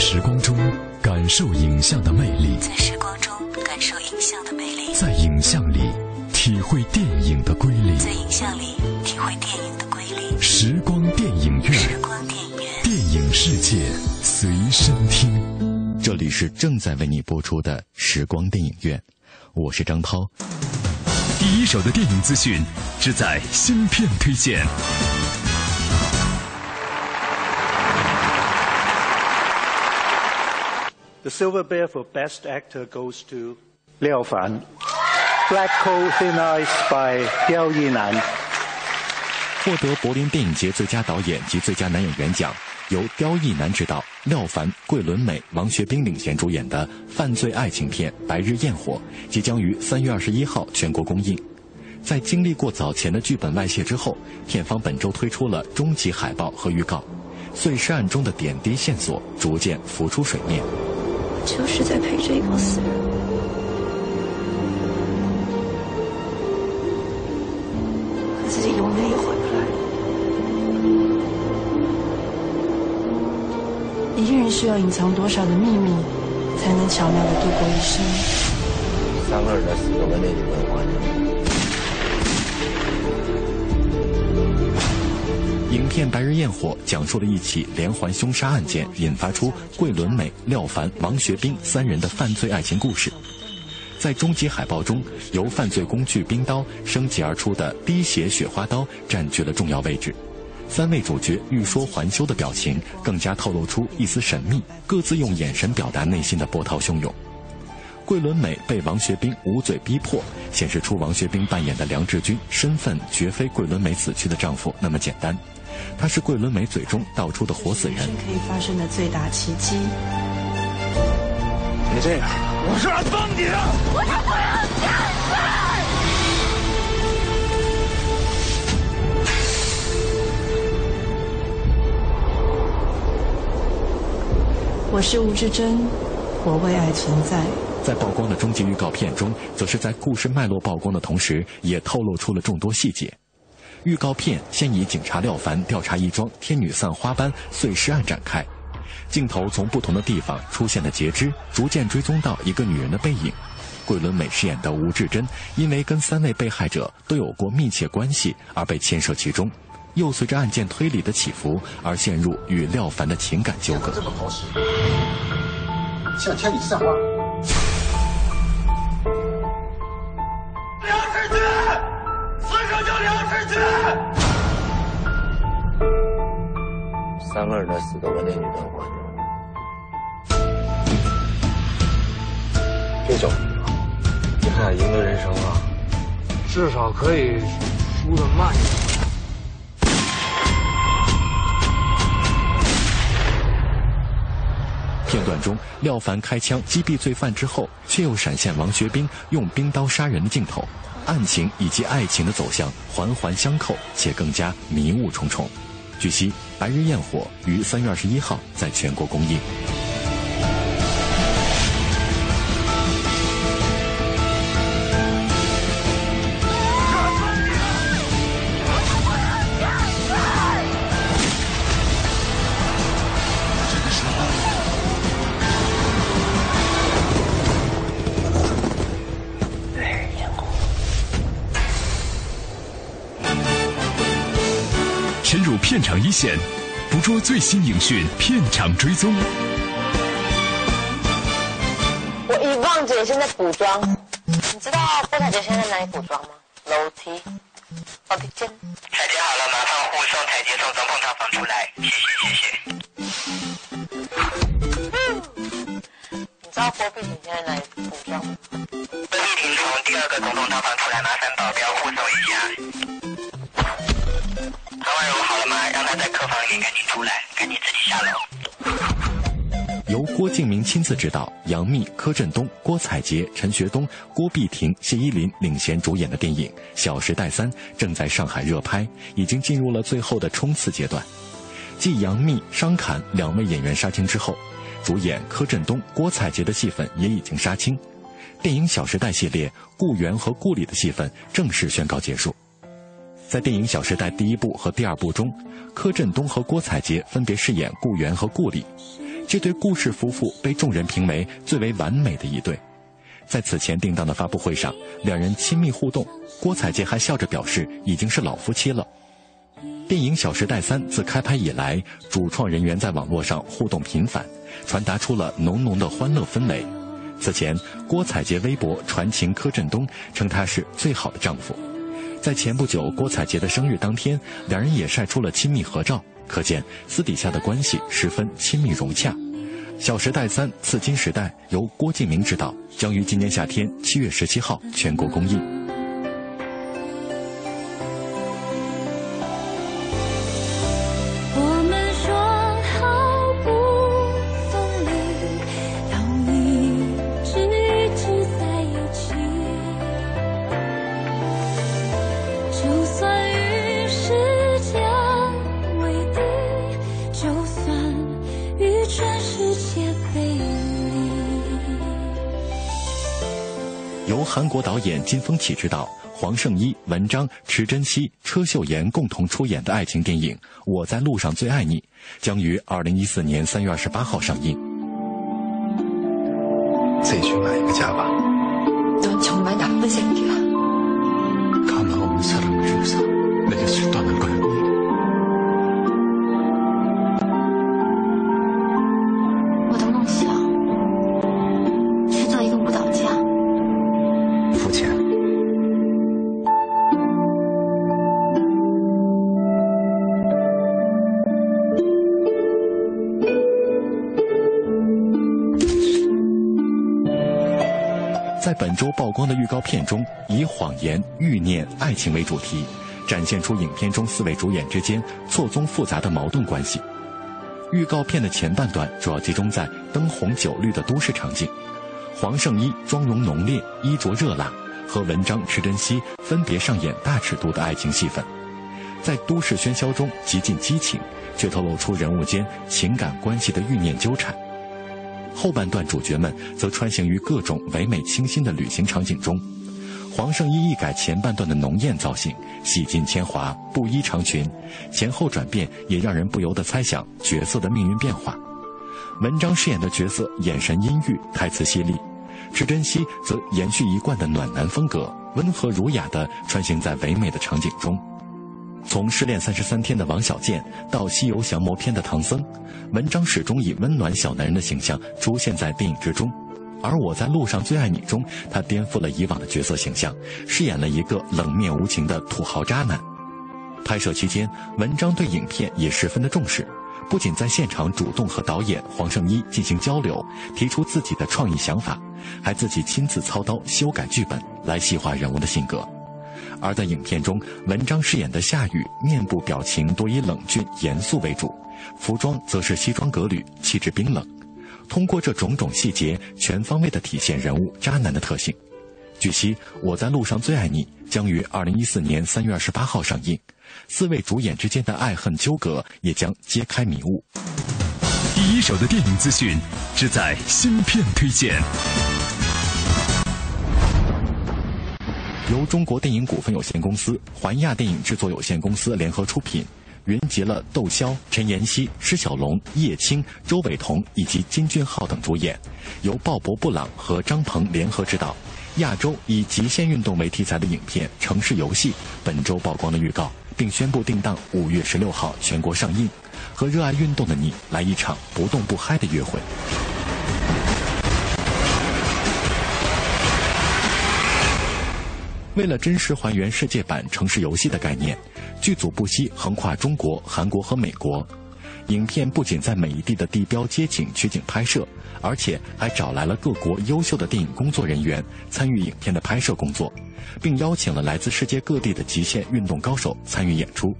时光中感受影像的魅力，在时光中感受影像的魅力，在影像里体会电影的瑰丽，在影像里体会电影的瑰丽。时光电影院，时光电影院，电影世界随身听。这里是正在为你播出的时光电影院，我是张涛。第一手的电影资讯，只在芯片推荐。The Silver Bear for Best Actor goes to Liao Fan. Black Coal Thin Ice by 刁亦男。获得柏林电影节最佳导演及最佳男演员奖，由刁亦男执导、廖凡、桂纶镁、王学兵领衔主演的犯罪爱情片《白日焰火》即将于三月二十一号全国公映。在经历过早前的剧本外泄之后，片方本周推出了终极海报和预告，碎尸案中的点滴线索逐渐浮出水面。就是在陪着一个死人。可自己永远也回不来。一个人需要隐藏多少的秘密，才能巧妙的度过一生？三个人的死都跟那女人有关系。片《白日焰火》讲述了一起连环凶杀案件引发出桂纶镁、廖凡、王学兵三人的犯罪爱情故事。在终极海报中，由犯罪工具冰刀升级而出的滴血雪花刀占据了重要位置。三位主角欲说还休的表情更加透露出一丝神秘，各自用眼神表达内心的波涛汹涌。桂纶镁被王学兵捂嘴逼迫，显示出王学兵扮演的梁志军身份绝非桂纶镁死去的丈夫那么简单。他是桂纶镁嘴中道出的活死人，可以发生的最大奇迹。别这样，我是来帮你的，我才不要下我是吴志珍，我为爱存在。在曝光的终极预告片中，则是在故事脉络曝光的同时，也透露出了众多细节。预告片先以警察廖凡调查一桩天女散花般碎尸案展开，镜头从不同的地方出现的截肢，逐渐追踪到一个女人的背影。桂纶镁饰演的吴志珍，因为跟三位被害者都有过密切关系而被牵涉其中，又随着案件推理的起伏而陷入与廖凡的情感纠葛。这么好使，像天女散花。梁世军，死者叫梁世军。三个人的死都跟那女的有关系。这叫什么？你看，赢得人生啊，至少可以输的慢一点。片段中，廖凡开枪击毙罪犯之后，却又闪现王学兵用冰刀杀人的镜头，案情以及爱情的走向环环相扣，且更加迷雾重重。据悉，《白日焰火》于三月二十一号在全国公映。片场一线，捕捉最新影讯，片场追踪。我遗忘姐现在补妆，你知道郭采洁现在哪里补妆吗？楼梯，楼梯间。采洁好了，麻烦护送台阶从中控套房出来，谢谢谢谢。你知道郭碧婷现在哪里补妆吗？郭碧婷从第二个总统套房出来，麻烦保镖护送一下。客房里赶紧出来，赶紧自己下楼。由郭敬明亲自执导，杨幂、柯震东、郭采洁、陈学冬、郭碧婷、谢依霖领衔主演的电影《小时代三》正在上海热拍，已经进入了最后的冲刺阶段。继杨幂、商侃两位演员杀青之后，主演柯震东、郭采洁的戏份也已经杀青。电影《小时代》系列顾源和顾里的戏份正式宣告结束。在电影《小时代》第一部和第二部中，柯震东和郭采洁分别饰演顾源和顾里。这对顾氏夫妇被众人评为最为完美的一对。在此前定档的发布会上，两人亲密互动，郭采洁还笑着表示已经是老夫妻了。电影《小时代三》自开拍以来，主创人员在网络上互动频繁，传达出了浓浓的欢乐氛围。此前，郭采洁微博传情柯震东，称他是最好的丈夫。在前不久郭采洁的生日当天，两人也晒出了亲密合照，可见私底下的关系十分亲密融洽。《小时代三：刺金时代》由郭敬明执导，将于今年夏天七月十七号全国公映。国导演金丰启执导，黄圣依、文章、池珍熙、车秀妍共同出演的爱情电影《我在路上最爱你》，将于二零一四年三月二十八号上映。自己去买一个家吧。넌정말나쁜새끼야 本周曝光的预告片中，以谎言、欲念、爱情为主题，展现出影片中四位主演之间错综复杂的矛盾关系。预告片的前半段主要集中在灯红酒绿的都市场景，黄圣依妆容浓烈、衣着热辣，和文章、池珍熙分别上演大尺度的爱情戏份，在都市喧嚣中极尽激情，却透露出人物间情感关系的欲念纠缠。后半段主角们则穿行于各种唯美清新的旅行场景中，黄圣依一改前半段的浓艳造型，洗尽铅华，布衣长裙，前后转变也让人不由得猜想角色的命运变化。文章饰演的角色眼神阴郁，台词犀利，池珍熙则延续一贯的暖男风格，温和儒雅地穿行在唯美的场景中。从失恋三十三天的王小贱到西游降魔篇的唐僧，文章始终以温暖小男人的形象出现在电影之中。而我在路上最爱你中，他颠覆了以往的角色形象，饰演了一个冷面无情的土豪渣男。拍摄期间，文章对影片也十分的重视，不仅在现场主动和导演黄圣依进行交流，提出自己的创意想法，还自己亲自操刀修改剧本，来细化人物的性格。而在影片中，文章饰演的夏雨面部表情多以冷峻严肃为主，服装则是西装革履，气质冰冷。通过这种种细节，全方位地体现人物渣男的特性。据悉，《我在路上最爱你》将于二零一四年三月二十八号上映，四位主演之间的爱恨纠葛也将揭开迷雾。第一手的电影资讯，只在芯片推荐。由中国电影股份有限公司、环亚电影制作有限公司联合出品，云集了窦骁、陈妍希、施小龙、叶青、周韦彤以及金俊浩等主演，由鲍勃·布朗和张鹏联合执导。亚洲以极限运动为题材的影片《城市游戏》本周曝光了预告，并宣布定档五月十六号全国上映，和热爱运动的你来一场不动不嗨的约会。为了真实还原世界版城市游戏的概念，剧组不惜横跨中国、韩国和美国。影片不仅在每一地的地标街景取景拍摄，而且还找来了各国优秀的电影工作人员参与影片的拍摄工作，并邀请了来自世界各地的极限运动高手参与演出。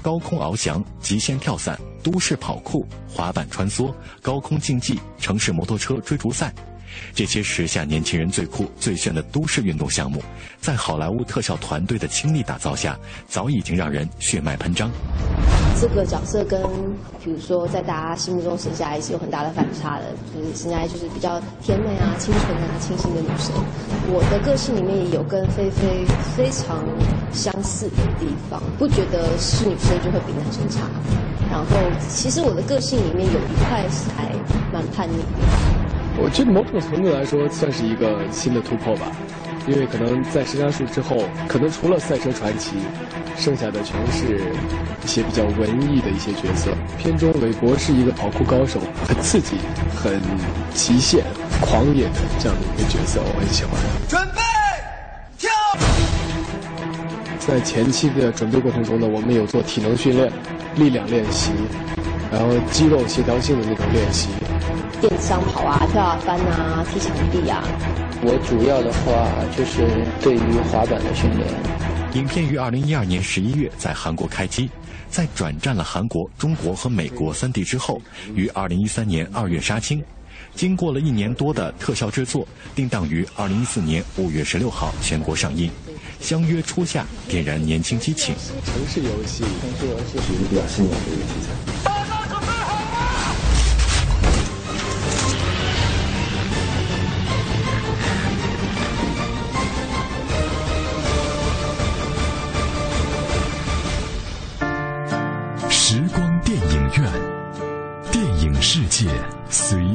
高空翱翔、极限跳伞、都市跑酷、滑板穿梭、高空竞技、城市摩托车追逐赛。这些时下年轻人最酷最炫的都市运动项目，在好莱坞特效团队的倾力打造下，早已经让人血脉喷张。这个角色跟，比如说在大家心目中沈佳宜是有很大的反差的，就是沈佳宜就是比较甜美啊、清纯啊、清新的女生。我的个性里面也有跟菲菲非常相似的地方，不觉得是女生就会比男生差。然后，其实我的个性里面有一块是还蛮叛逆的。我觉得某种程度来说算是一个新的突破吧，因为可能在《神杀术》之后，可能除了赛车传奇，剩下的全是一些比较文艺的一些角色。片中韦伯是一个跑酷高手，很刺激、很极限、狂野的这样的一个角色，我很喜欢。准备跳。在前期的准备过程中呢，我们有做体能训练、力量练习，然后肌肉协调性的那种练习。电商跑啊、跳啊、翻啊、踢墙壁啊。我主要的话就是对于滑板的训练。影片于二零一二年十一月在韩国开机，在转战了韩国、中国和美国三地之后，于二零一三年二月杀青。经过了一年多的特效制作，定档于二零一四年五月十六号全国上映。相约初夏，点燃年轻激情。城市游戏，城市游戏是一个比较新颖的一个题材。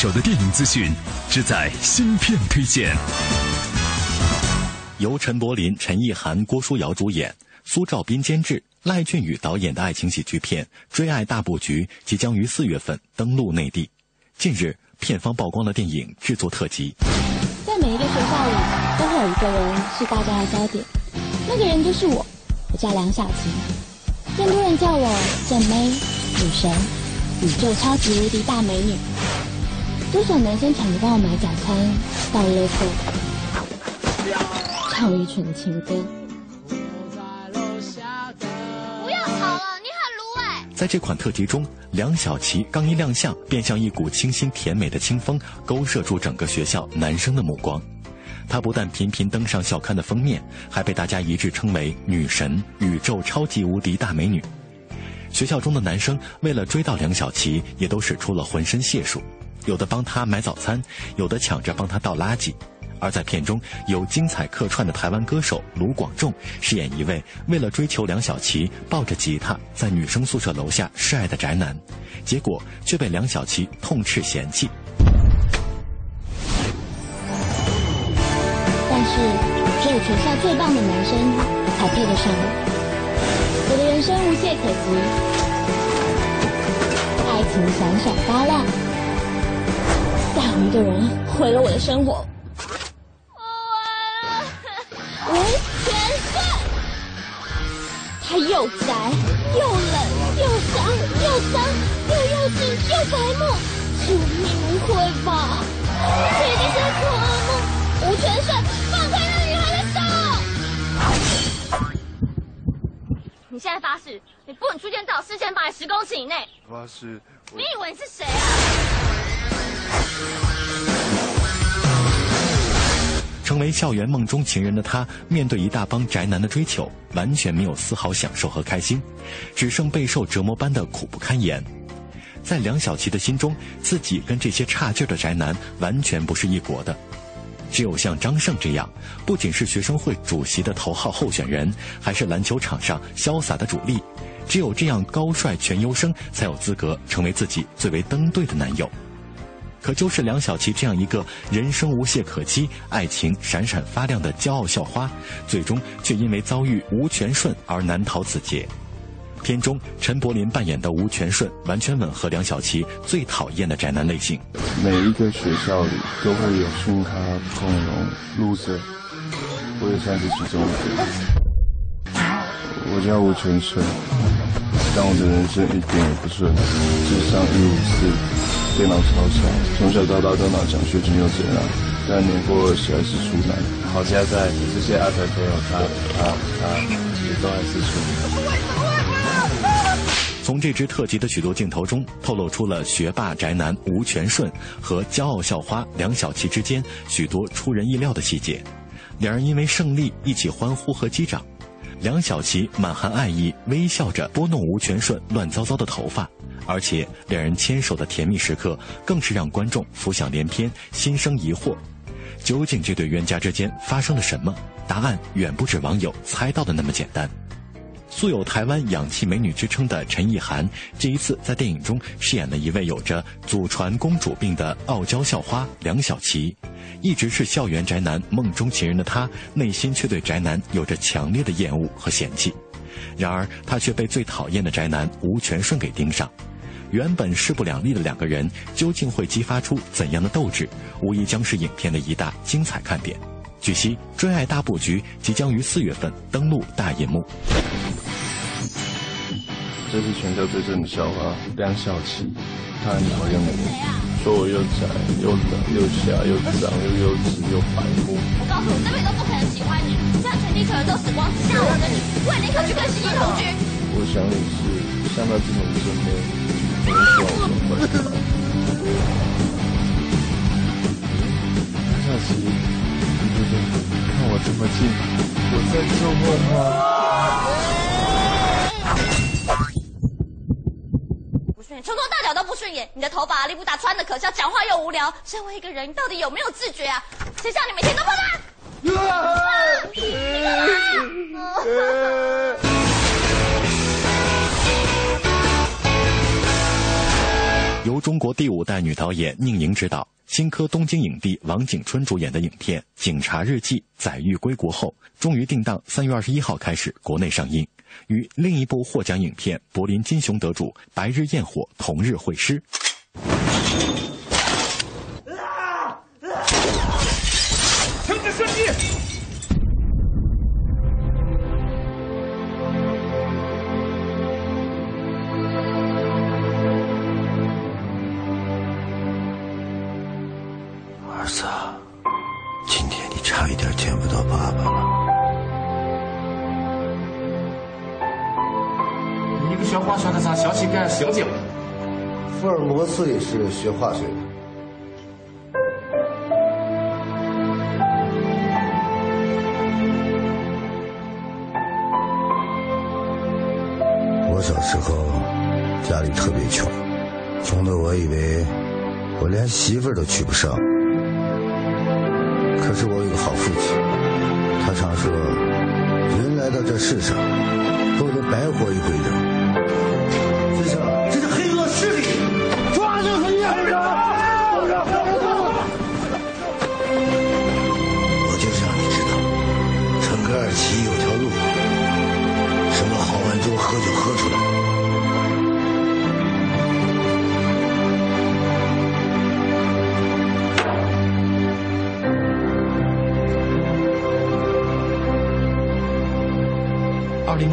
手的电影资讯，只在新片推荐。由陈柏霖、陈意涵、郭书瑶主演，苏兆斌监制，赖俊宇导演的爱情喜剧片《追爱大布局》即将于四月份登陆内地。近日，片方曝光了电影制作特辑。在每一个学校里，都会有一个人是大家的焦点，那个人就是我，我叫梁晓琪，更多人叫我正妹、女神、宇宙超级无敌大美女。多少男生抢着帮我买早餐，到了后唱愚蠢的情歌。不要吵了，你很鲁哎！在这款特辑中，梁晓琪刚一亮相，便像一股清新甜美的清风，勾射住整个学校男生的目光。她不但频频登上校刊的封面，还被大家一致称为“女神”、“宇宙超级无敌大美女”。学校中的男生为了追到梁晓琪，也都使出了浑身解数。有的帮他买早餐，有的抢着帮他倒垃圾。而在片中有精彩客串的台湾歌手卢广仲饰演一位为了追求梁晓琪抱着吉他在女生宿舍楼下示爱的宅男，结果却被梁晓琪痛斥嫌弃。但是只有全校最棒的男生才配得上我，我的人生无懈可击，爱情闪闪发亮。一个人毁了我的生活，我完了，吴全顺，他又宅又冷又脏又脏又幼稚又白目，救命无悔吧！这一定是做噩梦，吴全顺，放开那女孩的手！你现在发誓，你不准出现在我视线范围十公尺以内。发誓。你以为你是谁啊？成为校园梦中情人的他，面对一大帮宅男的追求，完全没有丝毫享受和开心，只剩备受折磨般的苦不堪言。在梁晓琪的心中，自己跟这些差劲的宅男完全不是一国的。只有像张胜这样，不仅是学生会主席的头号候选人，还是篮球场上潇洒的主力。只有这样高帅全优生，才有资格成为自己最为登对的男友。可就是梁晓琪这样一个人生无懈可击、爱情闪闪发亮的骄傲校花，最终却因为遭遇吴全顺而难逃此劫。片中陈柏霖扮演的吴全顺，完全吻合梁晓琪最讨厌的宅男类型。每一个学校里都会有熏咖、共荣、loser，我也算是其中一个。我叫吴全顺，但我的人生一点也不顺，智商一五四，电脑超强，从小到大都拿奖学金又怎样？但年过去还是处男，好家在这些阿仔朋友，他他他也都还是处男。从这支特辑的许多镜头中，透露出了学霸宅男吴全顺和骄傲校花梁晓琪之间许多出人意料的细节。两人因为胜利一起欢呼和击掌，梁晓琪满含爱意，微笑着拨弄吴全顺乱糟糟的头发，而且两人牵手的甜蜜时刻更是让观众浮想联翩，心生疑惑：究竟这对冤家之间发生了什么？答案远不止网友猜到的那么简单。素有台湾氧气美女之称的陈意涵，这一次在电影中饰演了一位有着祖传公主病的傲娇校花梁晓琪。一直是校园宅男梦中情人的她，内心却对宅男有着强烈的厌恶和嫌弃。然而，她却被最讨厌的宅男吴全顺给盯上。原本势不两立的两个人，究竟会激发出怎样的斗志？无疑将是影片的一大精彩看点。据悉，《追爱大布局》即将于四月份登陆大银幕。这是全球最正的校花梁晓琪，她很讨厌我，说我又宅又冷又瞎又脏又幼稚又白目。我告诉你，这辈子都不可能喜欢你，这样全地球人都死光，只剩我跟你，我也宁可去跟新一同居。我想你是像他这种真的，不能说我坏话。梁晓琪，看我这么近，我在做梦吗？从头到脚都不顺眼，你的头发力不打穿的可笑，讲话又无聊。身为一个人，你到底有没有自觉啊？谁叫你每天都不干？由中国第五代女导演宁莹执导，新科东京影帝王景春主演的影片《警察日记》载誉归国后，终于定档三月二十一号开始国内上映。与另一部获奖影片柏林金熊得主《白日焰火》同日会师。停止射击！化学的咋想起干刑警？福尔摩斯也是学化学的。我小时候家里特别穷，穷的我以为我连媳妇都娶不上。可是我有个好父亲，他常说，人来到这世上，不能白活一回的。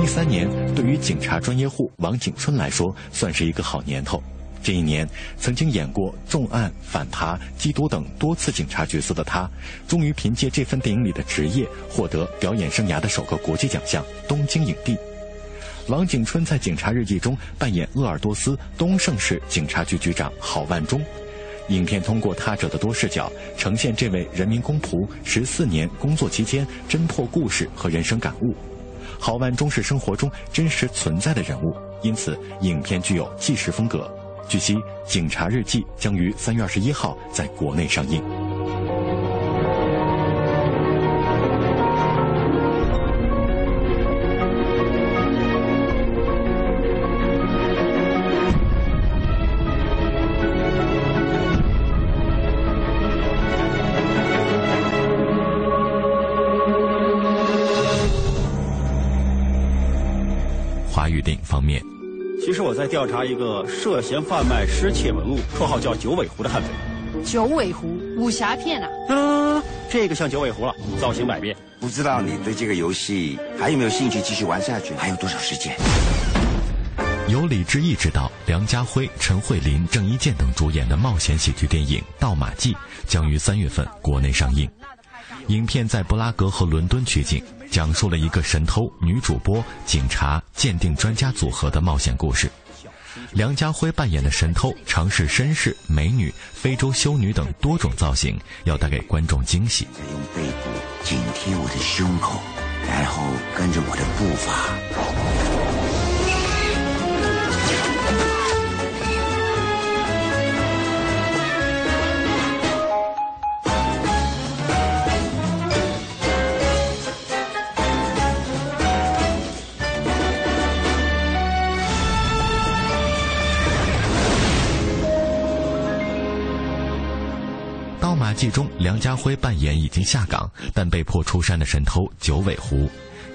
三年对于警察专业户王景春来说，算是一个好年头。这一年，曾经演过重案、反扒、缉毒等多次警察角色的他，终于凭借这份电影里的职业，获得表演生涯的首个国际奖项——东京影帝。王景春在《警察日记》中扮演鄂尔多斯东胜市警察局局长郝万忠。影片通过他者的多视角，呈现这位人民公仆十四年工作期间侦破故事和人生感悟。郝万忠是生活中真实存在的人物，因此影片具有纪实风格。据悉，《警察日记》将于三月二十一号在国内上映。在调查一个涉嫌贩卖失窃文物、绰号叫九尾狐的悍匪。九尾狐武侠片啊？嗯，这个像九尾狐了，造型百变。不知道你对这个游戏还有没有兴趣继续玩下去？还有多少时间？由李志毅执导、梁家辉、陈慧琳、郑伊健等主演的冒险喜剧电影《盗马记》将于三月份国内上映。影片在布拉格和伦敦取景，讲述了一个神偷、女主播、警察、鉴定专家组合的冒险故事。梁家辉扮演的神偷尝试绅士、美女、非洲修女等多种造型，要带给观众惊喜。再用背部紧贴我的胸口，然后跟着我的步伐。《记》中，梁家辉扮演已经下岗但被迫出山的神偷九尾狐，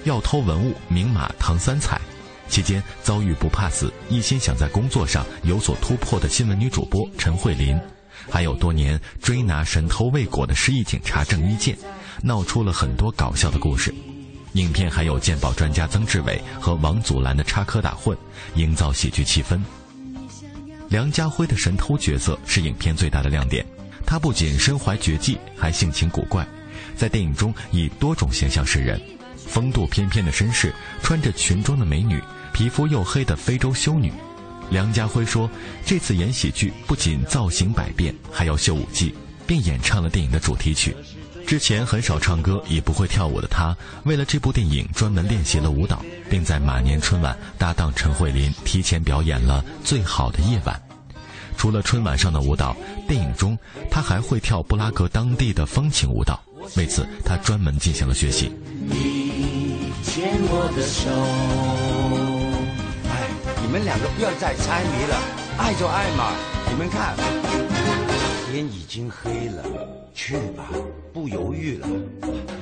要偷文物明码唐三彩，期间遭遇不怕死、一心想在工作上有所突破的新闻女主播陈慧琳，还有多年追拿神偷未果的失忆警察郑伊健，闹出了很多搞笑的故事。影片还有鉴宝专家曾志伟和王祖蓝的插科打诨，营造喜剧气氛。梁家辉的神偷角色是影片最大的亮点。他不仅身怀绝技，还性情古怪，在电影中以多种形象示人：风度翩翩的绅士，穿着裙装的美女，皮肤黝黑的非洲修女。梁家辉说，这次演喜剧不仅造型百变，还要秀舞技，并演唱了电影的主题曲。之前很少唱歌也不会跳舞的他，为了这部电影专门练习了舞蹈，并在马年春晚搭档陈慧琳提前表演了《最好的夜晚》。除了春晚上的舞蹈，电影中他还会跳布拉格当地的风情舞蹈。为此，他专门进行了学习。你牵我的手，哎，你们两个不要再猜谜了，爱就爱嘛。你们看，天已经黑了，去吧，不犹豫了，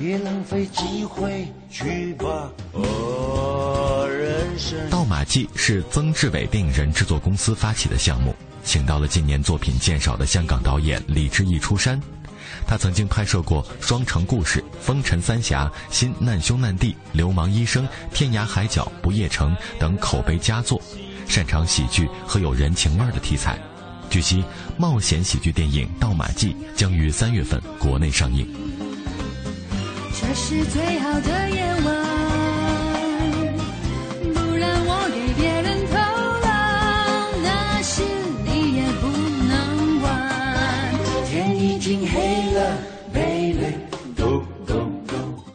别浪费机会，去吧。哦，人生。《盗马记》是曾志伟电影人制作公司发起的项目。请到了今年作品渐少的香港导演李志毅出山，他曾经拍摄过《双城故事》《风尘三侠》《新难兄难弟》《流氓医生》《天涯海角》《不夜城》等口碑佳作，擅长喜剧和有人情味的题材。据悉，冒险喜剧电影《盗马记》将于三月份国内上映。这是最好的夜晚，不然我给别人偷。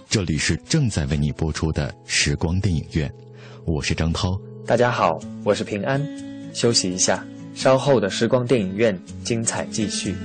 这里是正在为你播出的时光电影院，我是张涛。大家好，我是平安。休息一下，稍后的时光电影院精彩继续。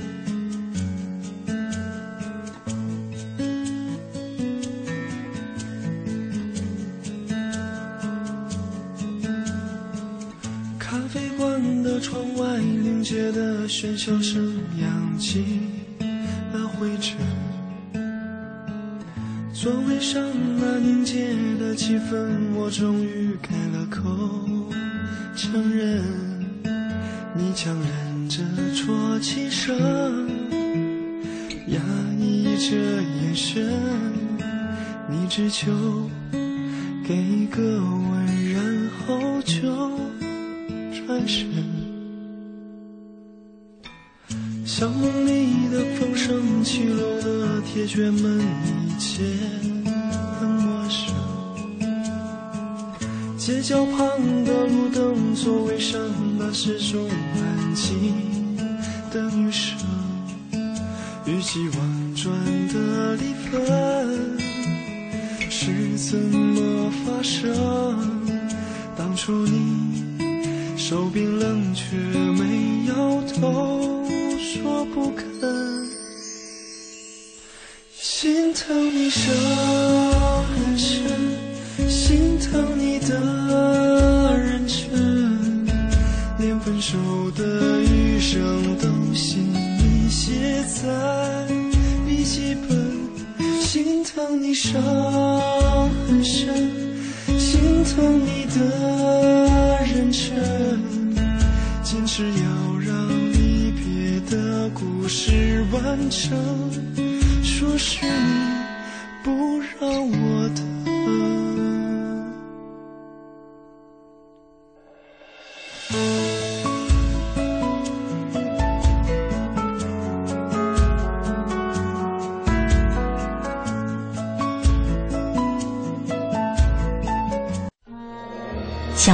心疼你伤很深，心疼你的认真，坚持要让离别。的故事完成，说是你不让我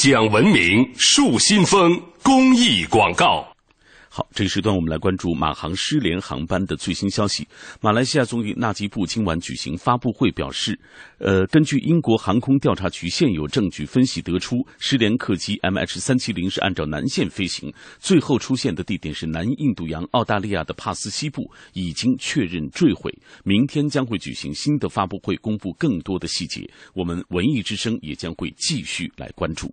讲文明树新风公益广告。好，这一时段我们来关注马航失联航班的最新消息。马来西亚总理纳吉布今晚举行发布会，表示，呃，根据英国航空调查局现有证据分析得出，失联客机 MH 三七零是按照南线飞行，最后出现的地点是南印度洋澳大利亚的帕斯西部，已经确认坠毁。明天将会举行新的发布会，公布更多的细节。我们文艺之声也将会继续来关注。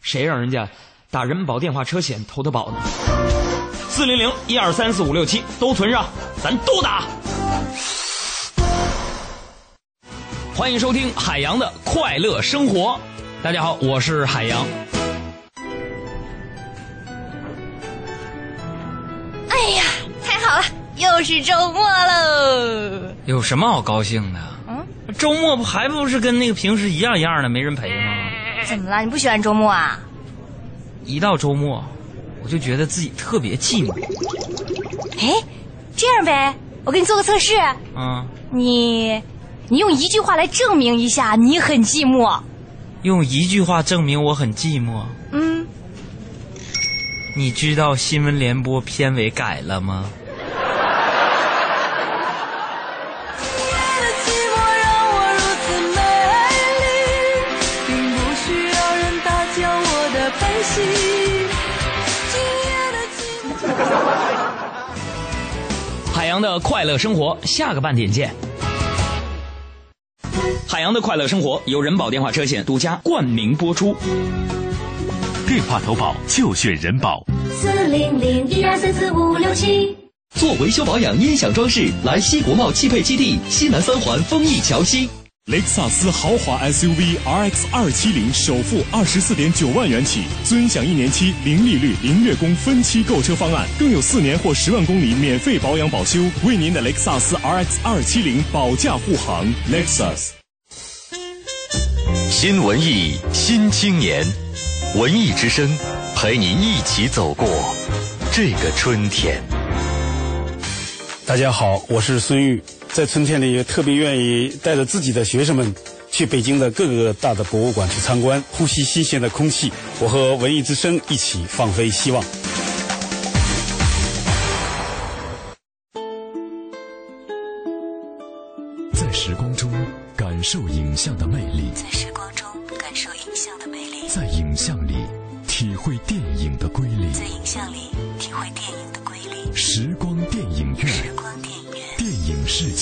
谁让人家打人保电话车险投的保呢？四零零一二三四五六七都存上，咱都打。欢迎收听海洋的快乐生活。大家好，我是海洋。哎呀，太好了，又是周末喽！有什么好高兴的？嗯，周末不还不是跟那个平时一样一样的，没人陪吗？怎么了？你不喜欢周末啊？一到周末，我就觉得自己特别寂寞。哎，这样呗，我给你做个测试。嗯。你，你用一句话来证明一下你很寂寞。用一句话证明我很寂寞。嗯。你知道新闻联播片尾改了吗？海洋的快乐生活，下个半点见。海洋的快乐生活由人保电话车险独家冠名播出。电话投保就选人保。四零零一二三四五六七。做维修保养、音响装饰，来西国贸汽配基地西南三环丰益桥西。雷克萨斯豪华 SUV RX 二七零首付二十四点九万元起，尊享一年期零利率、零月供分期购车方案，更有四年或十万公里免费保养保修，为您的雷克萨斯 RX 二七零保驾护航。Lexus。新文艺新青年，文艺之声，陪你一起走过这个春天。大家好，我是孙玉。在春天里，特别愿意带着自己的学生们去北京的各个大的博物馆去参观，呼吸新鲜的空气。我和文艺之声一起放飞希望。在时光中感受影像的魅力，在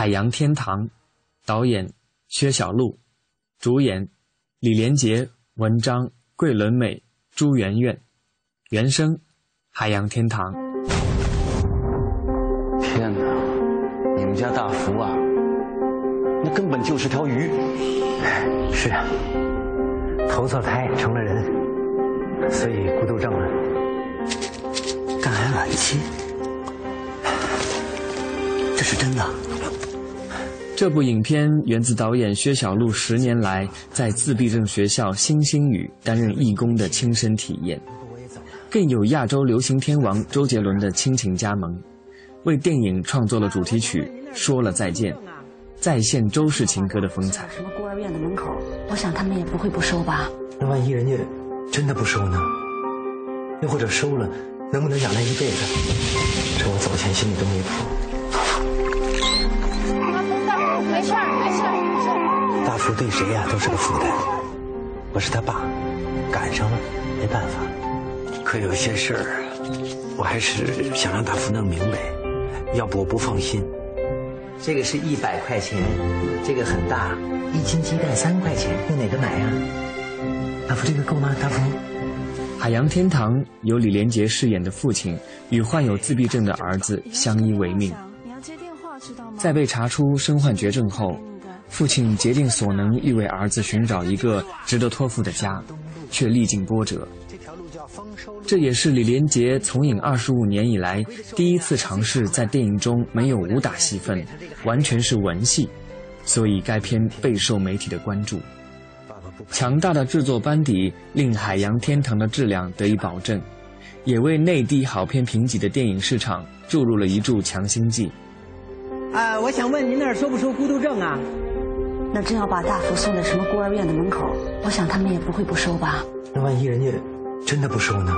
海洋天堂，导演薛晓路，主演李连杰、文章、桂纶镁、朱媛媛，原声海洋天堂。天哪，你们家大福啊，那根本就是条鱼。是啊，投错胎成了人，所以孤独症了。肝癌晚期，这是真的。这部影片源自导演薛晓路十年来在自闭症学校星星雨担任义工的亲身体验，更有亚洲流行天王周杰伦的亲情加盟，为电影创作了主题曲《说了再见》，再现周氏情歌的风采。什么孤儿院的门口，我想他们也不会不收吧？那万一人家真的不收呢？又或者收了，能不能养他一辈子？这我走前心里都没谱。事儿，没事儿，没事儿。大福对谁呀都是个负担。我是他爸，赶上了，没办法。可有些事儿，我还是想让大福弄明白，要不我不放心。这个是一百块钱，这个很大，一斤鸡蛋三块钱，用哪个买呀？大福，这个够吗？大福。海洋天堂由李连杰饰演的父亲与患有自闭症的儿子相依为命。在被查出身患绝症后，父亲竭尽所能欲为儿子寻找一个值得托付的家，却历尽波折。这也是李连杰从影二十五年以来第一次尝试在电影中没有武打戏份，完全是文戏，所以该片备受媒体的关注。强大的制作班底令《海洋天堂》的质量得以保证，也为内地好片评级的电影市场注入了一注强心剂。啊，我想问您那儿收不收孤独症啊？那真要把大福送在什么孤儿院的门口，我想他们也不会不收吧？那万一人家真的不收呢？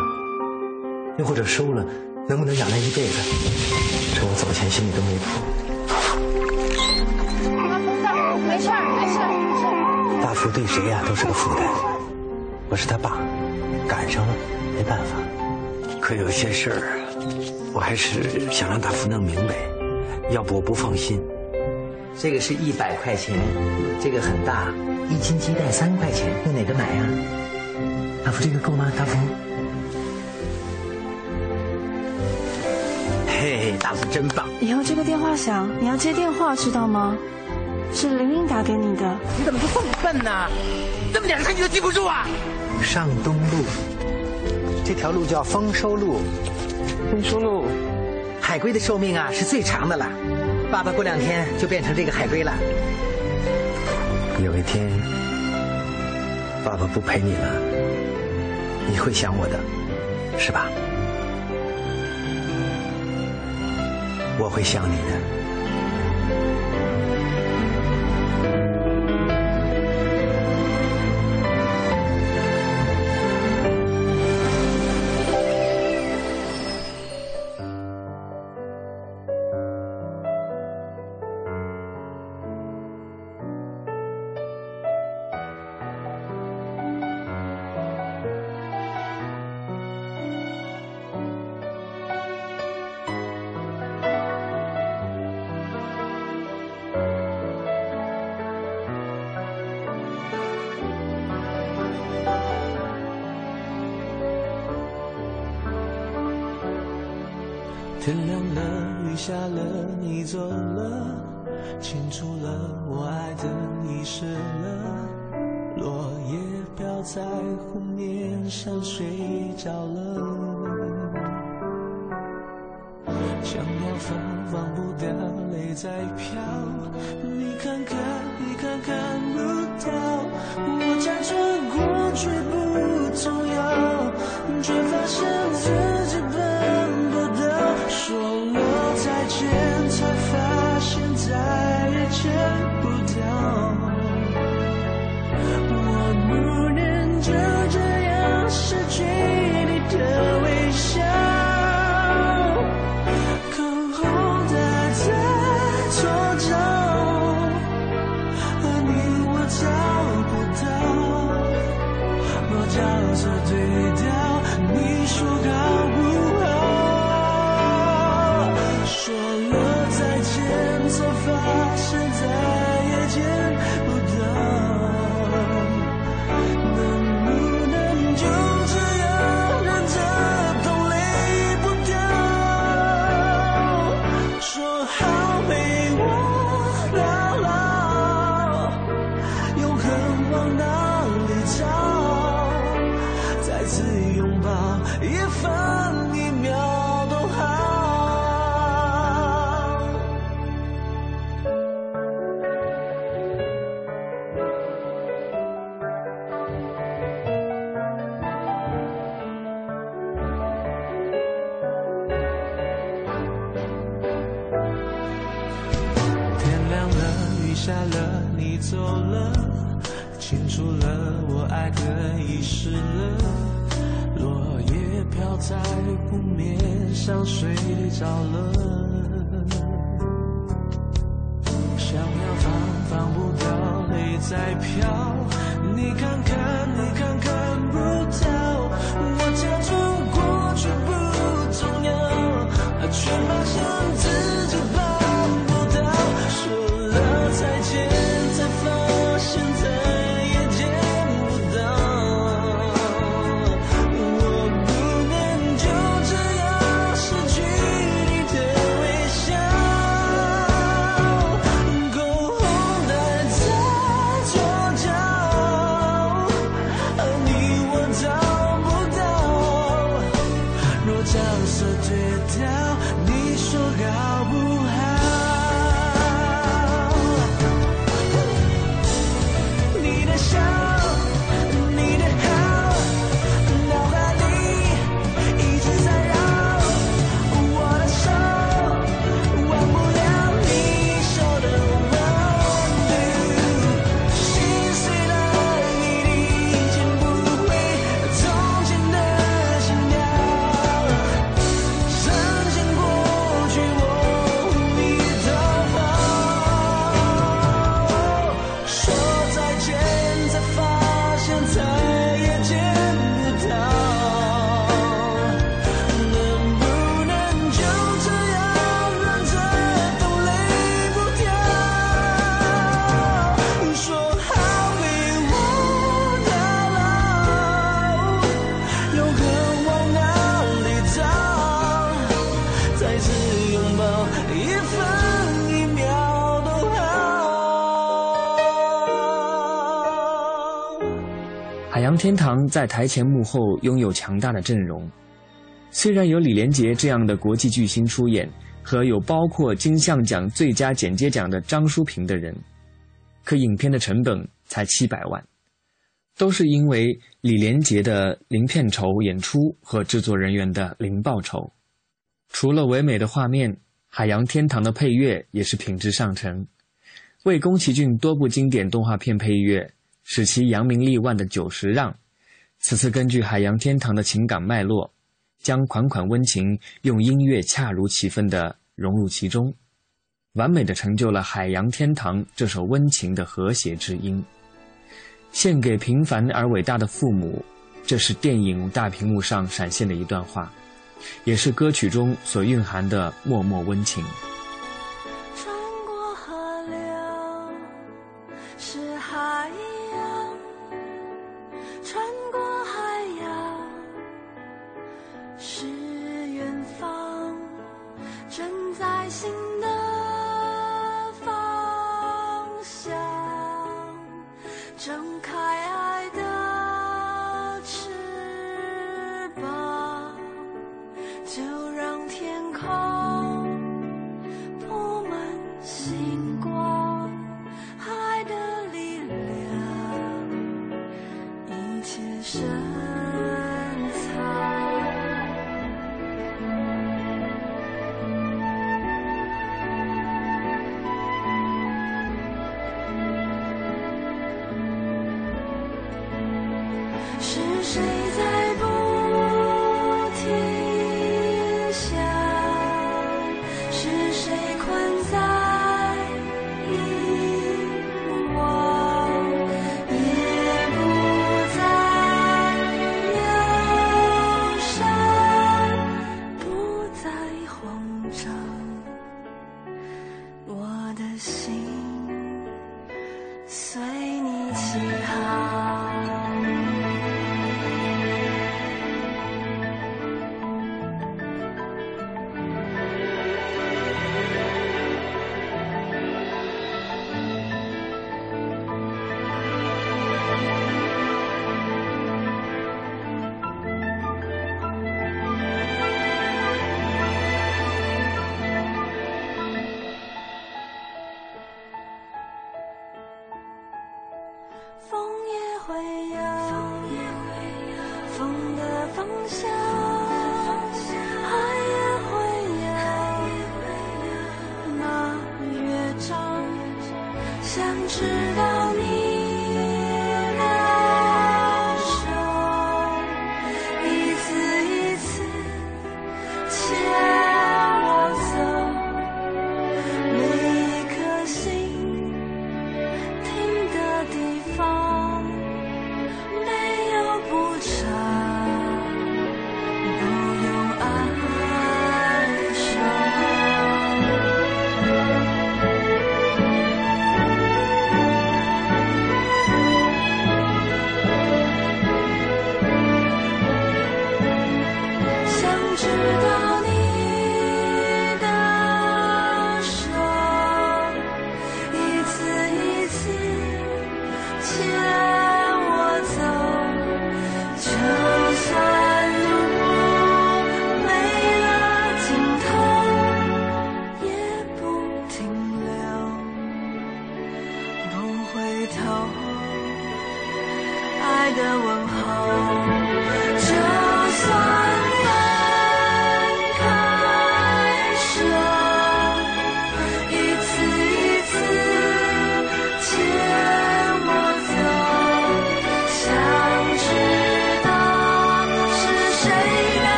又或者收了，能不能养他一辈子？这我走前心里都没谱。没事儿，没事儿，没事儿。大福对谁呀都是个负担。我是他爸，赶上了，没办法。可有些事儿，我还是想让大福弄明白。要不我不放心。这个是一百块钱，这个很大，一斤鸡蛋三块钱，用哪个买呀？大福，这个够吗？大福。嘿嘿，大福真棒。以后这个电话响，你要接电话，知道吗？是玲玲打给你的。你怎么就这么笨呢？这么点事你都记不住啊？上东路，这条路叫丰收路。丰收路。海龟的寿命啊是最长的了，爸爸过两天就变成这个海龟了。有一天，爸爸不陪你了，你会想我的，是吧？我会想你的。下了，你走了，清楚了，我爱的遗失了。落叶飘在湖面上，睡着了。想要放，放不掉，泪在飘。你看看，你看看不到。我假装过去在飘。你看看你看洋天堂在台前幕后拥有强大的阵容，虽然有李连杰这样的国际巨星出演，和有包括金像奖最佳剪接奖的张淑平的人，可影片的成本才七百万，都是因为李连杰的零片酬演出和制作人员的零报酬。除了唯美的画面，《海洋天堂》的配乐也是品质上乘，为宫崎骏多部经典动画片配乐。使其扬名立万的久石让，此次根据《海洋天堂》的情感脉络，将款款温情用音乐恰如其分地融入其中，完美的成就了《海洋天堂》这首温情的和谐之音。献给平凡而伟大的父母，这是电影大屏幕上闪现的一段话，也是歌曲中所蕴含的默默温情。是。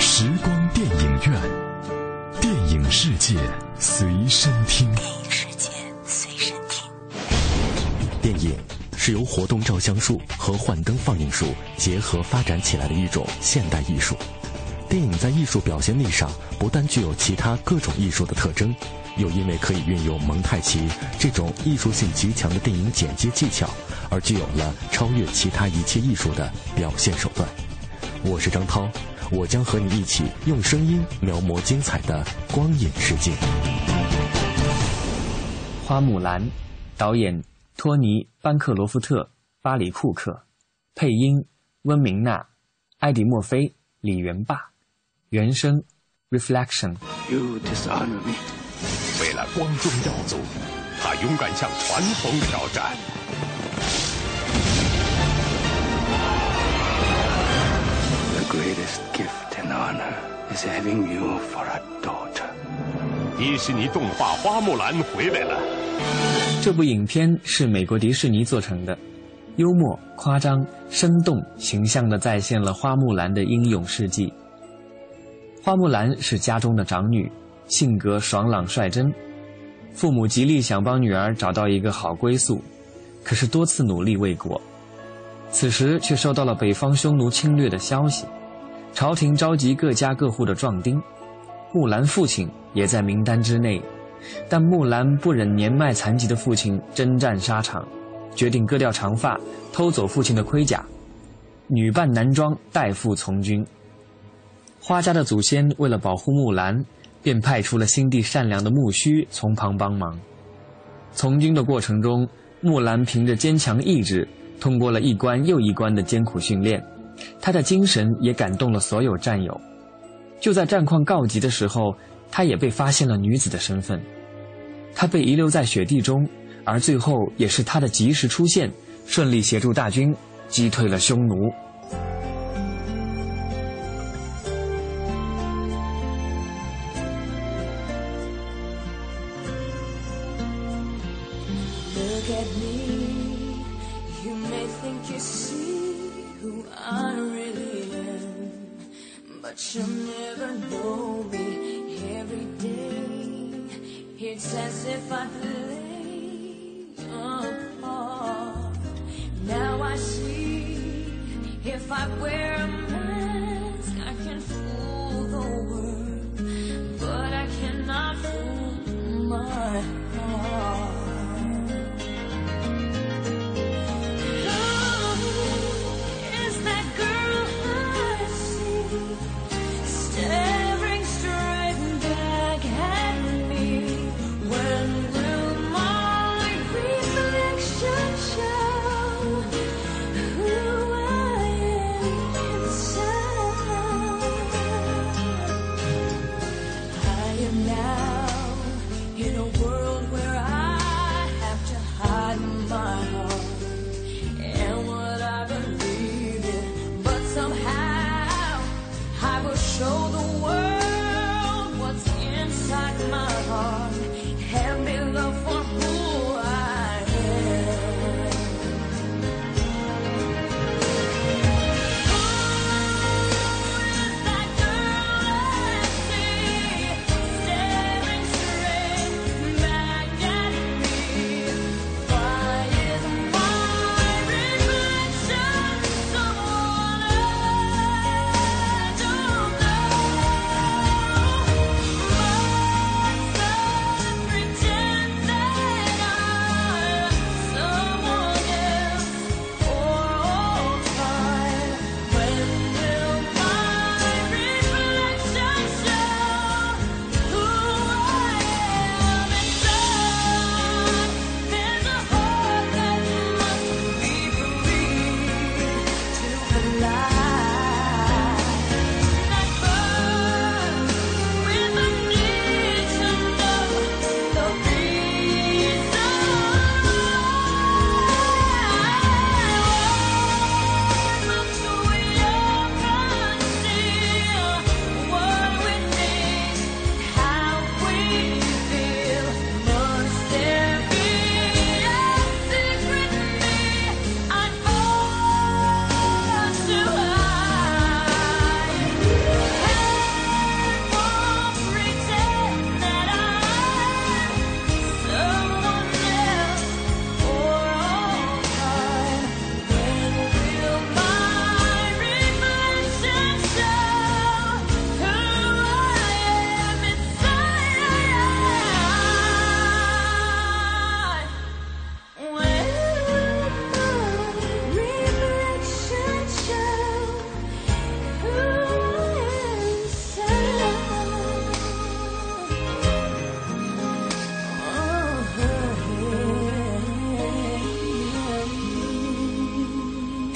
时光电影院电影世界随身听。电影是由活动照相术和幻灯放映术结合发展起来的一种现代艺术。电影在艺术表现力上不但具有其他各种艺术的特征，又因为可以运用蒙太奇这种艺术性极强的电影剪接技巧，而具有了超越其他一切艺术的表现手段。我是张涛，我将和你一起用声音描摹精彩的光影世界。花木兰，导演。托尼·班克罗夫特、巴里·库克，配音：温明娜、埃迪·墨菲、李元霸，原声：Reflection。You dishonor me。为了光宗耀祖，他勇敢向传统挑战。The greatest gift and honor is having you for a daughter。迪士尼动画《花木兰》回来了。这部影片是美国迪士尼做成的，幽默、夸张、生动、形象地再现了花木兰的英勇事迹。花木兰是家中的长女，性格爽朗率真，父母极力想帮女儿找到一个好归宿，可是多次努力未果。此时却收到了北方匈奴侵略的消息，朝廷召集各家各户的壮丁，木兰父亲也在名单之内。但木兰不忍年迈残疾的父亲征战沙场，决定割掉长发，偷走父亲的盔甲，女扮男装代父从军。花家的祖先为了保护木兰，便派出了心地善良的木须从旁帮忙。从军的过程中，木兰凭着坚强意志，通过了一关又一关的艰苦训练，她的精神也感动了所有战友。就在战况告急的时候。她也被发现了女子的身份，她被遗留在雪地中，而最后也是她的及时出现，顺利协助大军击退了匈奴。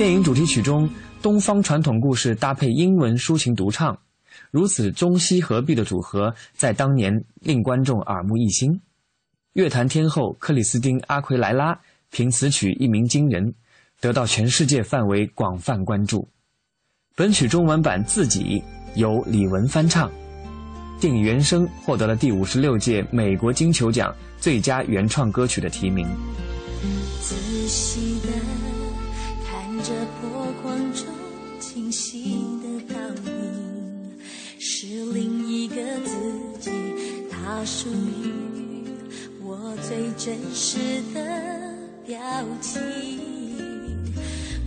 电影主题曲中，东方传统故事搭配英文抒情独唱，如此中西合璧的组合，在当年令观众耳目一新。乐坛天后克里斯汀·阿奎莱拉凭此曲一鸣惊人，得到全世界范围广泛关注。本曲中文版《自己》由李玟翻唱，电影原声获得了第五十六届美国金球奖最佳原创歌曲的提名。那属于我最真实的表情，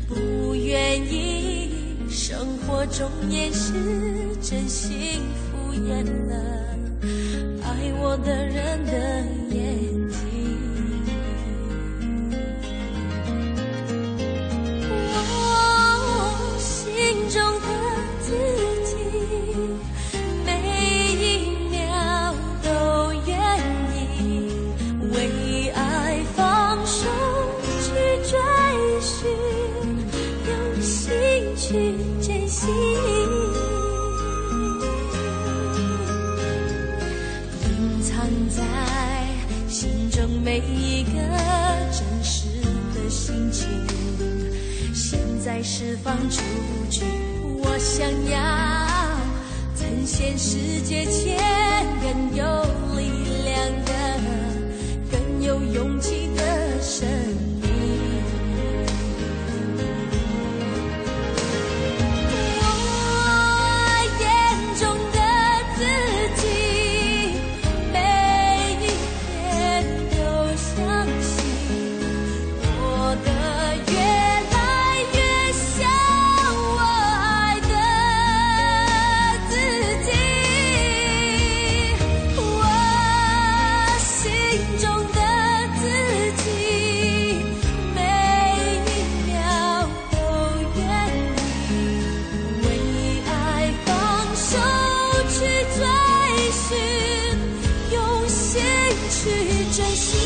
不愿意。生活中掩饰真心敷衍了爱我的人的眼释放出去。我想要呈现世界前更有去珍惜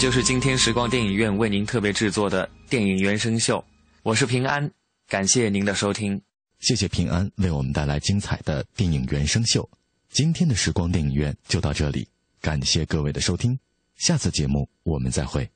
就是今天时光电影院为您特别制作的电影原声秀，我是平安，感谢您的收听，谢谢平安为我们带来精彩的电影原声秀。今天的时光电影院就到这里，感谢各位的收听，下次节目我们再会。